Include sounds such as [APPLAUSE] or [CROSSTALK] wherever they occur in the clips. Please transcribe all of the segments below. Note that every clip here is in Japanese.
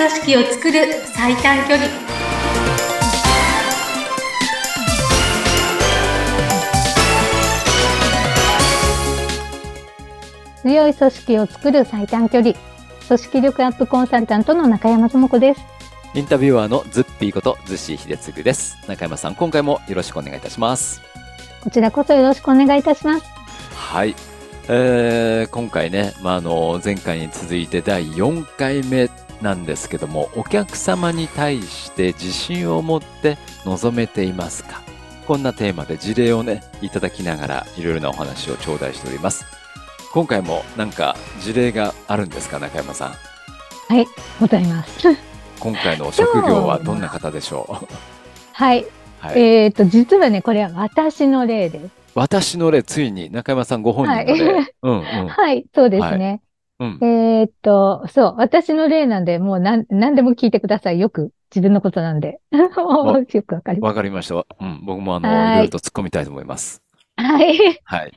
組織を作る最短距離強い組織を作る最短距離組織力アップコンサルタントの中山智子ですインタビュアーのズッピーことズッシー秀嗣です。中山さん、今回もよろしくお願いいたします。こちらこそよろしくお願いいたしますはい。えー、今回ね、まあ、あの、前回に続いて第4回目なんですけども、お客様に対して自信を持って臨めていますか？こんなテーマで事例をね、いただきながらいろいろなお話を頂戴しております。今回もなんか事例があるんですか、中山さん？はいございます [LAUGHS] 今回の職業はどんな方でしょう？[LAUGHS] はい、はい。えっ、と実はねこれは私の例です私の例、ついに中山さんご本人の例。はいうんうん。[LAUGHS] はいそうですね、うん。えっ、とそう私の例なんでもうなん何でも聞いてくださいよく自分のことなんで [LAUGHS] よくわかりますわかりました。うん。僕もあの、はいいろいろと突っ込みたいと思います。はいはい。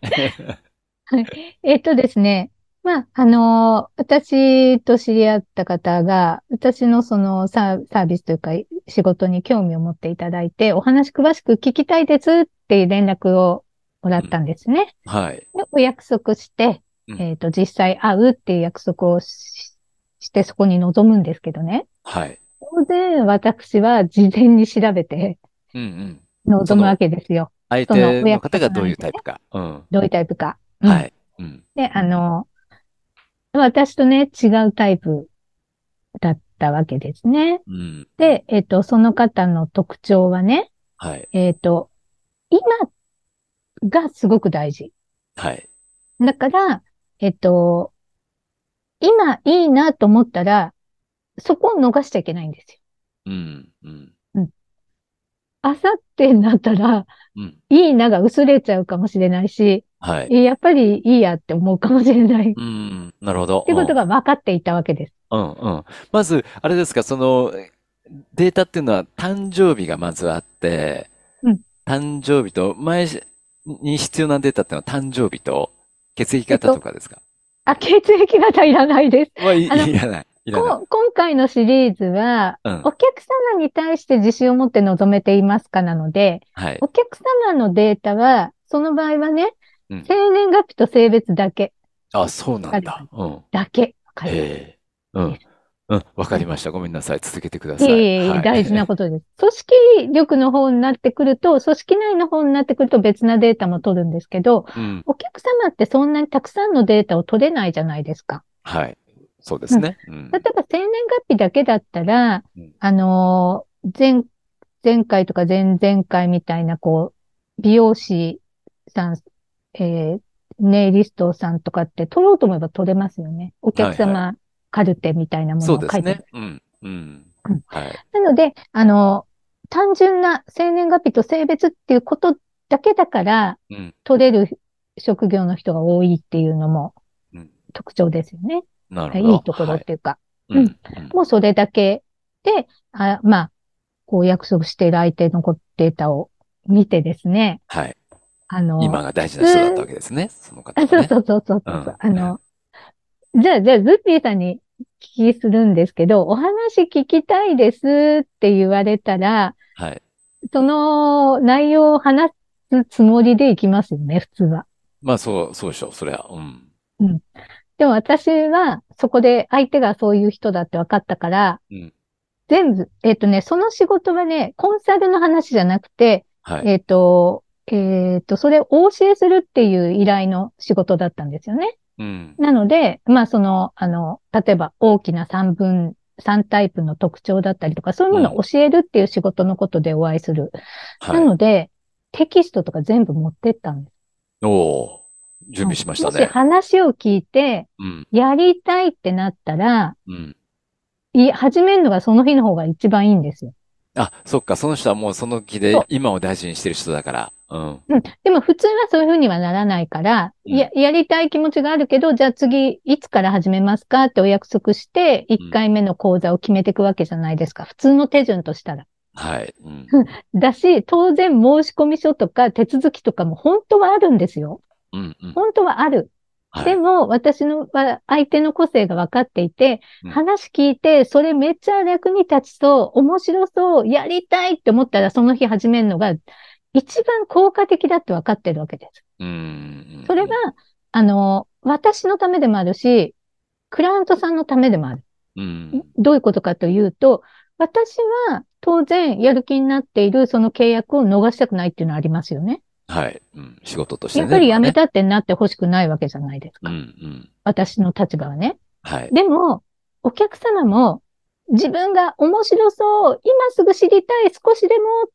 えっとですね、まあ、あの私と知り合った方が、私のそのサーサービスというか仕事に興味を持っていただいて、お話詳しく聞きたいですっていう連絡をもらったんですね。はい。でお約束して、うんえっと、実際会うっていう約束をししてそこに臨むんですけどね。はい。当然私は事前に調べてうんうん。臨むわけですよ。相手の方がどういうタイプか。うん。どういうタイプか。うんはい。うん。で、あの、私とね、違うタイプだったわけですね。うん。で、えっと、その方の特徴はね、はい。えっと、今がすごく大事。はい。だから、えっと、今いいなと思ったら、そこを逃しちゃいけないんですよ。うん。うん。あさってになったら、うん。いいなが薄れちゃうかもしれないし、はい。やっぱりいいやって思うかもしれない。っうん。なるほど。てことが分かっていたわけです。うん。うん。まず、あれですか、その、データっていうのは誕生日がまずあって、うん誕生日と、前に必要なデータっていうのは誕生日と血液型とかですか？あ、血液型いらないです。[LAUGHS] はい、いらない。いらない。こ今回のシリーズは、うんお客様に対して自信を持って臨めていますかなので、はい。お客様のデータは、その場合はね、うん生年月日と性別だけ、あ、そうなんだ。うん。だけ。へえ。うん。うん。わかりました。ごめんなさい。続けてください。いえいえはい大事なことです。[LAUGHS] 組織力の方になってくると、組織内の方になってくると別なデータも取るんですけど、うん。お客様ってそんなにたくさんのデータを取れないじゃないですか。はい。そうですね。うん例。えば生年月日だけだったら、うんあのー前、前回とか前々回みたいな、こう、美容師さん、えーネイリストさんとかって取ろうと思えば取れますよね。お客はい様カルテみたいなものそうを書いて。ですね。うん。うんうん。はい。なので、あのー単純な生年月日と性別っていうことだけだから、うん。取れる職業の人が多いっていうのもうん特徴ですよね。なるほど。いいところはいっていうか。うん。うんもうそれだけで、あまあ、こう約束している相手のデータを見てですね、はい。あの、今が大事な人だったわけですね。その方ね。そうそうそうそうそう、うんあの、じゃあ、じゃあ、ズッピーさんに聞きするんですけど、お話聞きたいですって言われたら、はい。その内容を話すつもりでいきますよね、普通は。まあ、そう、そうでしょう。それは。うん。でも私は、そこで相手がそういう人だって分かったから、うん全部、えっ、とね、その仕事はね、コンサルの話じゃなくて、はい。えっ、と、えっ、と、それをお教えするっていう依頼の仕事だったんですよね。うん。なので、まあ、その、あの、例えば大きな3分、3タイプの特徴だったりとか、そういうものを教えるっていう仕事のことでお会いする。は。ないので、テキストとか全部持ってったんです。おおー準備しましたもしね。話を聞いて、うん。やりたいってなったら、うん。い始めるのがその日の方が一番いいんですよ。あ、そっか。その人はもうその気で今を大事にしてる人だから。うん。うん。でも普通はそういうふうにはならないから、うんや、やりたい気持ちがあるけど、じゃあ次、いつから始めますかってお約束して、1回目の講座を決めていくわけじゃないですか。普通の手順としたら。はい。うん。[LAUGHS] だし、当然申し込み書とか手続きとかも本当はあるんですよ。うん。うん。本当はある。はいでも、私のは相手の個性が分かっていて、うん話聞いて、それめっちゃ役に立ちそう、面白そう、やりたいって思ったら、その日始めるのが、一番効果的だって分かってるわけです。うん。それが、あの、私のためでもあるし、クライアントさんのためでもある。うん。どういうことかというと、私は当然やる気になっているその契約を逃したくないっていうのはありますよね。はい。うん。仕事としてね。やっぱりやめまたってなってほしくないわけじゃないです。か。うんうん。私の立場はね。はい。でも、お客様も自分が面白そう、今すぐ知りたい、少しでもっ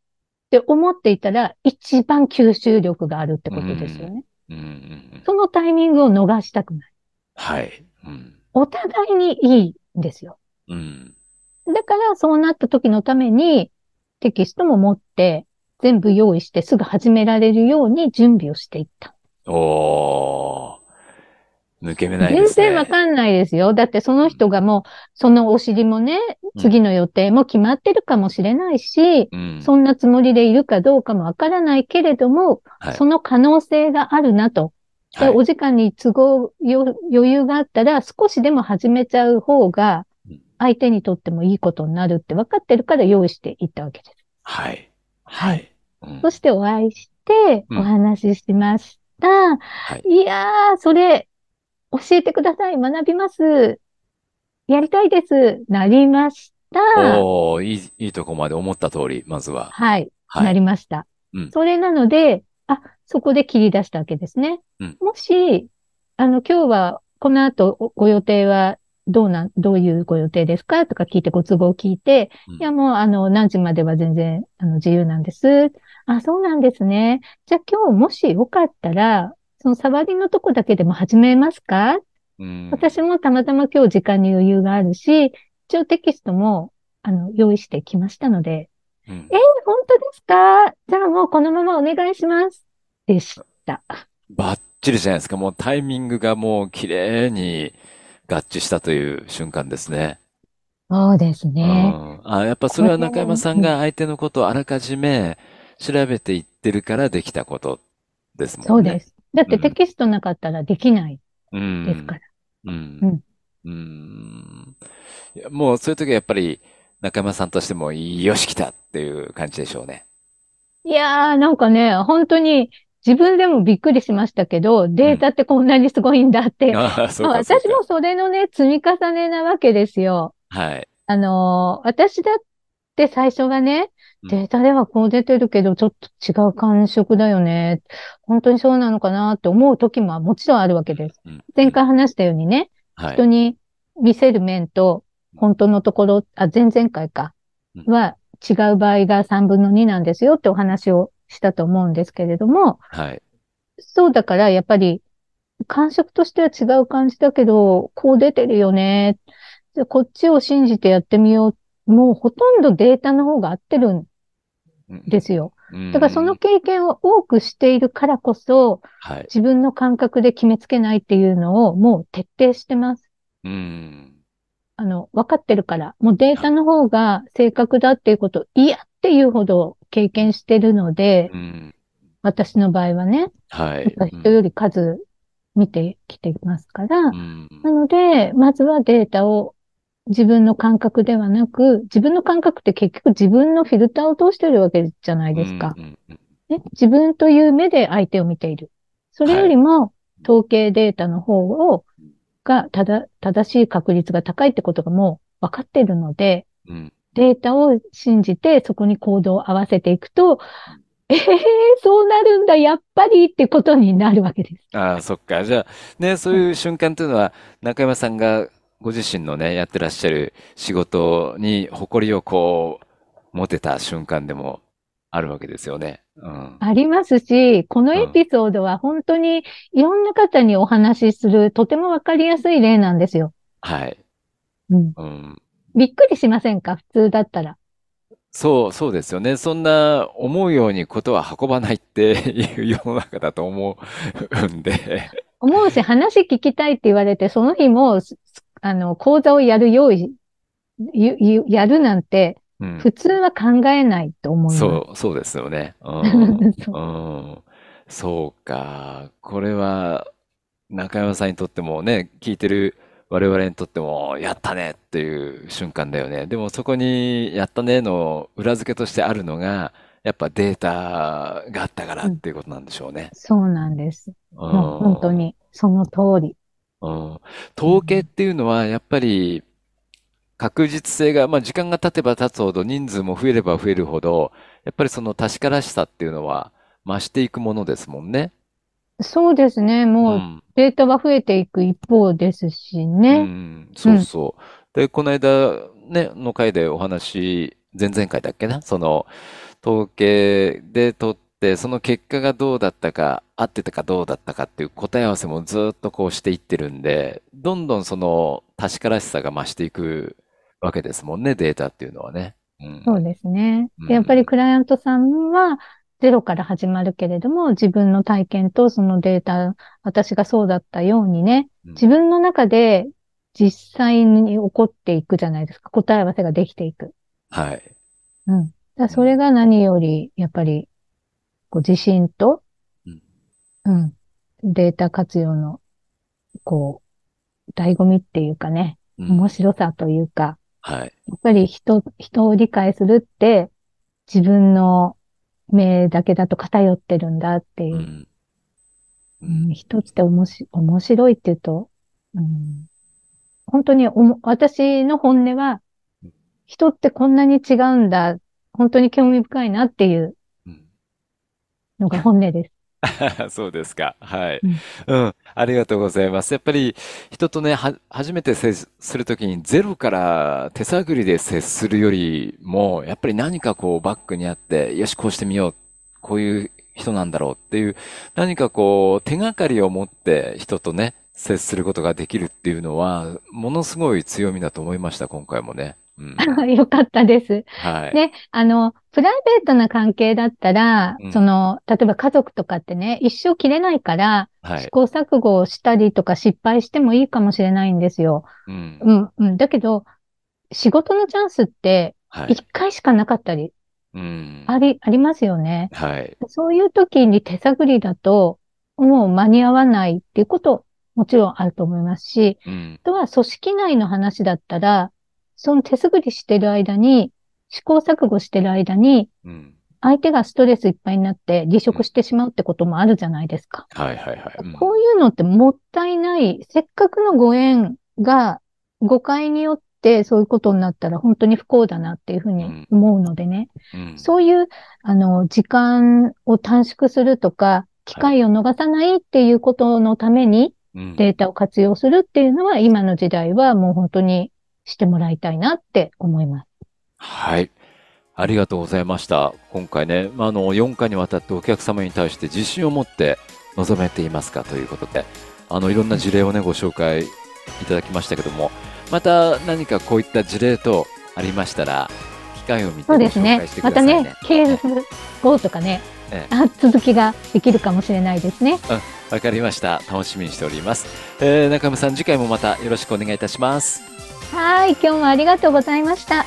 て思っていたら、一番吸収力があるってことですよね。うんうんうん。そのタイミングを逃したくない。はい。うん。お互いにいいんですよ。うん。だから、そうなった時のために、テキストも持って、全部用意してすぐ始められるように準備をしていった。おー。抜け目ない全ですね。然わかんないですよ。だってその人がもう、そのお尻もね、うん次の予定も決まってるかもしれないし、うん。そんなつもりでいるかどうかもわからないけれども、はいその可能性があるなと。ではいお時間に都合、よ余裕があったら少しでも始めちゃう方がうん、相手にとってもいいことになるって分かってるから用意していったわけです。はい。はい。うんそしてお会いして、うんお話ししました。はい。いやー、それ、教えてください。学びます。やりたいです。なりました。おー、いい、いいとこまで思った通り、まずは。はい。は。ないりました。うんそれなので、あ、そこで切り出したわけですね。うんもし、あの、今日は、この後、おご予定は、どうなん、どういうご予定ですかとか聞いて、ご都合聞いて、うんいや、もう、あの、何時までは全然、あの、自由なんです。あ、そうなんですね。じゃあ今日、もしよかったら、その触りのとこだけでも始めますか？うん。私もたまたま今日時間に余裕があるし、一応テキストも、あの、用意してきましたので、うんえ本当ですか？じゃあもうこのままお願いします。でした。バッチリじゃないですか。もうタイミングがもう綺麗に合致したという瞬間ですね。そうですうね。ん。あ、やっぱそれは中山さんが相手のことをあらかじめ調べていってるからできたことですもんね。そうです。だってうんテキストなかったらできないうん。ですから。うん。うんうん。もうそういう時はやっぱり中山さんとしてもよし来たっていう感じでしょうね。いやー、なんかね、本当に自分でもびっくりしましたけど、データってこんなにすごいんだって。ああ、そうまあか、そう私もそれのね、積み重ねなわけですよ。か。はい。あのー私だって最初はね、うんデータではこう出てるけど、ちょっと違う感触だよね。本当にそうなのかなって思う時ももちろんあるわけです。うん前回話したようにね、はい人。に見せる面と、本当のところ、あ、前々回か、うんは違う場合が3分の2なんですよってお話をしたと思うんですけれども、はい。そうだからやっぱり感触としては違う感じだけど、こう出てるよね。こっちを信じてやってみよう。もうほとんどデータの方が合ってるんですよ。うんだからその経験を多くしているからこそ、はい。自分の感覚で決めつけないっていうのをもう徹底してます。うん。あの、分かってるから。もうデータの方が正確だっていうこと、嫌っていうほど経験してるので、うん。私の場合はね、はい。やっぱ人より数見てきてますから、うん。なので、まずはデータを自分の感覚ではなく、自分の感覚って結局自分のフィルターを通してるわけじゃないですか。ね、自分という目で相手を見ている。それよりも、統計データの方を、が、ただ、正しい確率が高いってことがもう分かっているので、うん。データを信じてそこに行動を合わせていくと、ええそうなるんだ、やっぱりってことになるわけです。ああ、そっか。じゃあ、ね、そういう瞬間というのは、中山さんがご自身のね、やってらっしゃる仕事に誇りをこう、持てた瞬間でもあるわけですよね。うん。ありますし、このエピソードは本当にいろんな方にお話しするとてもわかりやすい例なんですよ。はい。うん、うん。びっくりしませんか？普通だったら。そう、そうですよね。そんな思うようにことは運ばないっていう世の中だと思うんで。思うし、話聞きたいって言われて、その日も、すあの、講座をやる用意、やるなんて、うん。普通は考えないと思います。そう、そうですよね。うん。[LAUGHS] そううん。そうか。これは、中山さんにとってもね、聞いてる我々にとっても、やったねっていう瞬間だよね。でもそこに、やったねの裏付けとしてあるのが、やっぱデータがあったからっていうことなんでしょうね。そうなんです。本当に、その通り。うん統計っていうのは、やっぱり、確実性が、まあ、時間が経てば経つほど、人数も増えれば増えるほど、やっぱりその確からしさっていうのは増していくものですもんね。そうですね。う。もうんデータは増えていく一方ですしうね。ん、そうそう。で、この間ね、の回でお話、前々回だっけな、その、統計で取って、その結果がどうだったか、合ってたかどうだったかっていう答え合わせもずっとこうしていってるんで、どんどんその確からしさが増していくわけですもんね、データっていうのはね。うん。そうですね。うんでやっぱりクライアントさんはゼロから始まるけれども、自分の体験とそのデータ、私がそうだったようにね、うん自分の中で実際に起こっていくじゃないですか。答え合わせができていく。はい。うん。だそれが何より、やっぱり、こう自信と、うんうん。データ活用の、こう、醍醐味っていうかね、うん面白さというか、はい。やっぱり人、人を理解するって、自分の目だけだと偏ってるんだっていうう。ん。ううんん、人っておもし、面白いって言うと、うん、本当におも、私の本音はうん、人ってこんなに違うんだ、本当に興味深いなっていううんのが本音です。[LAUGHS] そうですか。はい。うんうん。ありがとうございます。やっぱり人とね、は、初めて接するときにゼロから手探りで接するよりも、やっぱり何かこうバックにあって、よし、こうしてみよう。こういう人なんだろうっていう、何かこう手がかりを持って人とね、接することができるっていうのは、ものすごい強みだと思いました、今回もね。うん。[LAUGHS] よかったです。はい。で、あの、プライベートな関係だったら、うんその、例えば家族とかってね、一生切れないから、はい。試行錯誤をしたりとか失敗してもいいかもしれないんですよ。うん。うん、うん。だけど、仕事のチャンスってはい。一回しかなかったり、うん。あり、ありますよね。はい。そういう時に手探りだと、もう間に合わないっていうこと、もちろんあると思いますし、うん。あとは組織内の話だったら、その手探りしてる間に、試行錯誤してる間に、うん。相手がストレスいっぱいになって離職してしまうってこともあるじゃないですか。はいはいはい。うんこういうのってもったいない、せっかくのご縁が誤解によってそういうことになったら本当に不幸だなっていうふうに思うのでね。うんそういう、あの、時間を短縮するとか、機会を逃さないっていうことのためにうんデータを活用するっていうのは今の時代はもう本当にしてもらいたいなって思います。はい。ありがとうございました。今回ね、まああの、4回にわたってお客様に対して自信を持って臨めていますか？ということで、あの、いろんな事例をね、ご紹介いただきましたけども、また何かこういった事例とありましたら、機会を見てご紹そうですね介して。くまたださいね。ね、ケース5とかねええ、あ続きができるかもしれないですね。わかりました。楽しみにしております。えー中村さん、次回もまたよろしくお願いいたします。はい、今日もありがとうございました。